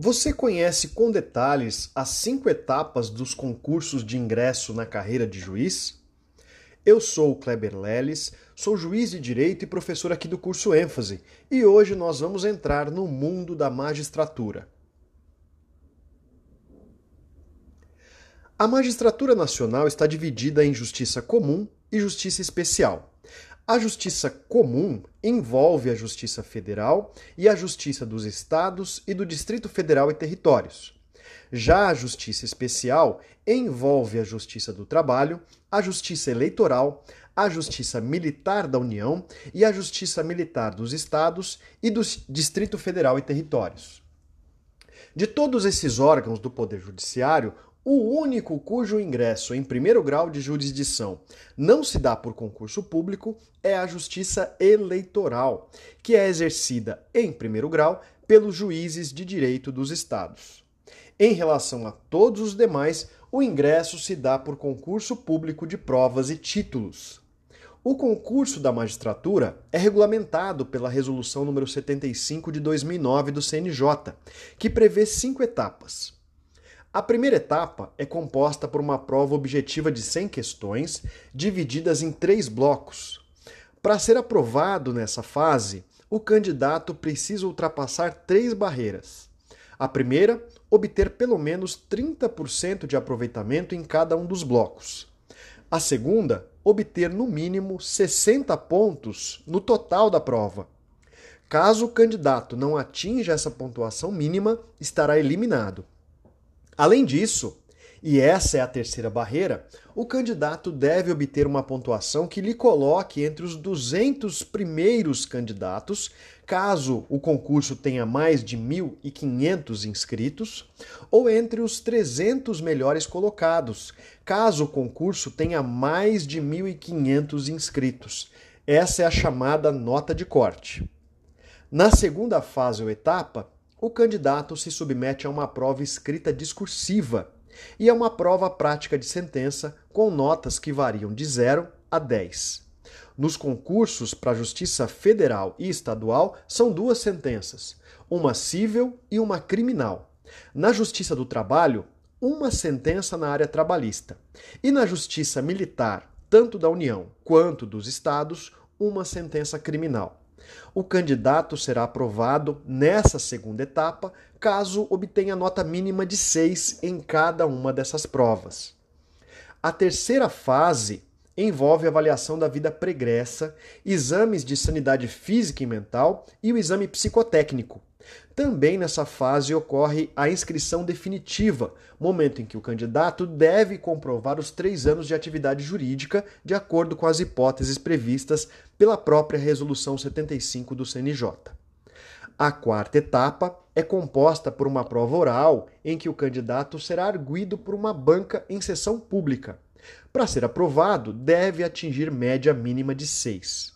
Você conhece com detalhes as cinco etapas dos concursos de ingresso na carreira de juiz? Eu sou o Kleber Leles, sou juiz de direito e professor aqui do curso ênfase, e hoje nós vamos entrar no mundo da magistratura. A magistratura nacional está dividida em justiça comum e justiça especial. A justiça comum envolve a Justiça Federal e a Justiça dos Estados e do Distrito Federal e Territórios. Já a Justiça Especial envolve a Justiça do Trabalho, a Justiça Eleitoral, a Justiça Militar da União e a Justiça Militar dos Estados e do Distrito Federal e Territórios. De todos esses órgãos do Poder Judiciário, o único cujo ingresso em primeiro grau de jurisdição não se dá por concurso público é a Justiça Eleitoral, que é exercida em primeiro grau pelos juízes de direito dos estados. Em relação a todos os demais, o ingresso se dá por concurso público de provas e títulos. O concurso da magistratura é regulamentado pela Resolução número 75 de 2009 do CNJ, que prevê cinco etapas. A primeira etapa é composta por uma prova objetiva de 100 questões, divididas em três blocos. Para ser aprovado nessa fase, o candidato precisa ultrapassar três barreiras. A primeira, obter pelo menos 30% de aproveitamento em cada um dos blocos. A segunda, obter no mínimo 60 pontos no total da prova. Caso o candidato não atinja essa pontuação mínima, estará eliminado. Além disso, e essa é a terceira barreira, o candidato deve obter uma pontuação que lhe coloque entre os 200 primeiros candidatos, caso o concurso tenha mais de 1.500 inscritos, ou entre os 300 melhores colocados, caso o concurso tenha mais de 1.500 inscritos. Essa é a chamada nota de corte. Na segunda fase ou etapa, o candidato se submete a uma prova escrita discursiva e a uma prova prática de sentença com notas que variam de 0 a 10. Nos concursos para a Justiça Federal e Estadual são duas sentenças, uma civil e uma criminal. Na Justiça do Trabalho, uma sentença na área trabalhista. E na Justiça Militar, tanto da União quanto dos Estados, uma sentença criminal. O candidato será aprovado nessa segunda etapa caso obtenha nota mínima de 6 em cada uma dessas provas. A terceira fase envolve avaliação da vida pregressa, exames de sanidade física e mental e o exame psicotécnico. Também nessa fase ocorre a inscrição definitiva, momento em que o candidato deve comprovar os três anos de atividade jurídica, de acordo com as hipóteses previstas pela própria Resolução 75 do CNJ. A quarta etapa é composta por uma prova oral, em que o candidato será arguído por uma banca em sessão pública. Para ser aprovado, deve atingir média mínima de 6.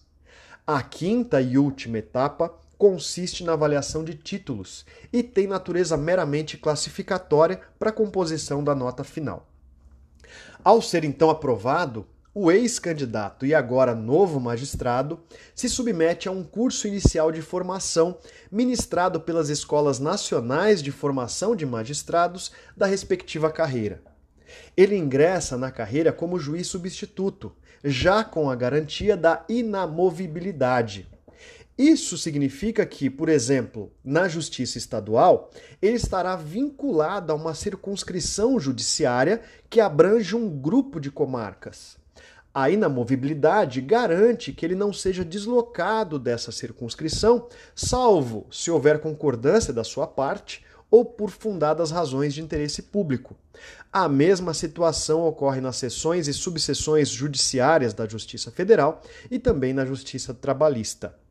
A quinta e última etapa consiste na avaliação de títulos e tem natureza meramente classificatória para a composição da nota final. Ao ser então aprovado, o ex-candidato e agora novo magistrado se submete a um curso inicial de formação ministrado pelas escolas nacionais de formação de magistrados da respectiva carreira. Ele ingressa na carreira como juiz substituto, já com a garantia da inamovibilidade. Isso significa que, por exemplo, na Justiça Estadual, ele estará vinculado a uma circunscrição judiciária que abrange um grupo de comarcas. A inamovibilidade garante que ele não seja deslocado dessa circunscrição, salvo se houver concordância da sua parte ou por fundadas razões de interesse público. A mesma situação ocorre nas seções e subseções judiciárias da Justiça Federal e também na Justiça Trabalhista.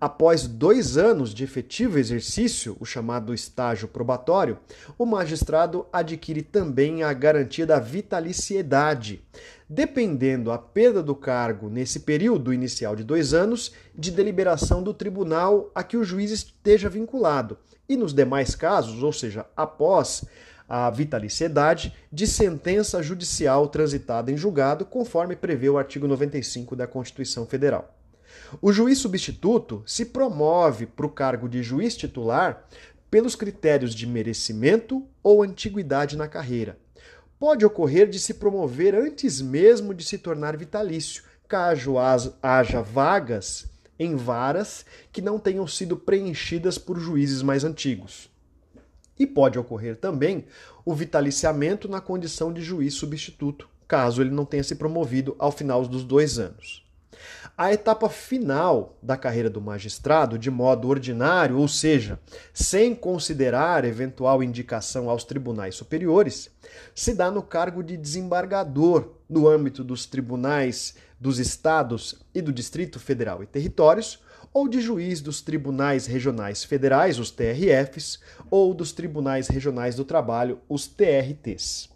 Após dois anos de efetivo exercício, o chamado estágio probatório, o magistrado adquire também a garantia da vitaliciedade, dependendo a perda do cargo nesse período inicial de dois anos de deliberação do tribunal a que o juiz esteja vinculado, e nos demais casos, ou seja, após a vitaliciedade, de sentença judicial transitada em julgado, conforme prevê o artigo 95 da Constituição Federal. O juiz substituto se promove para o cargo de juiz titular pelos critérios de merecimento ou antiguidade na carreira. Pode ocorrer de se promover antes mesmo de se tornar vitalício, caso haja vagas em varas que não tenham sido preenchidas por juízes mais antigos. E pode ocorrer também o vitaliciamento na condição de juiz substituto, caso ele não tenha se promovido ao final dos dois anos. A etapa final da carreira do magistrado, de modo ordinário, ou seja, sem considerar eventual indicação aos tribunais superiores, se dá no cargo de desembargador no âmbito dos tribunais dos estados e do Distrito Federal e Territórios, ou de juiz dos tribunais regionais federais, os TRFs, ou dos tribunais regionais do trabalho, os TRTs.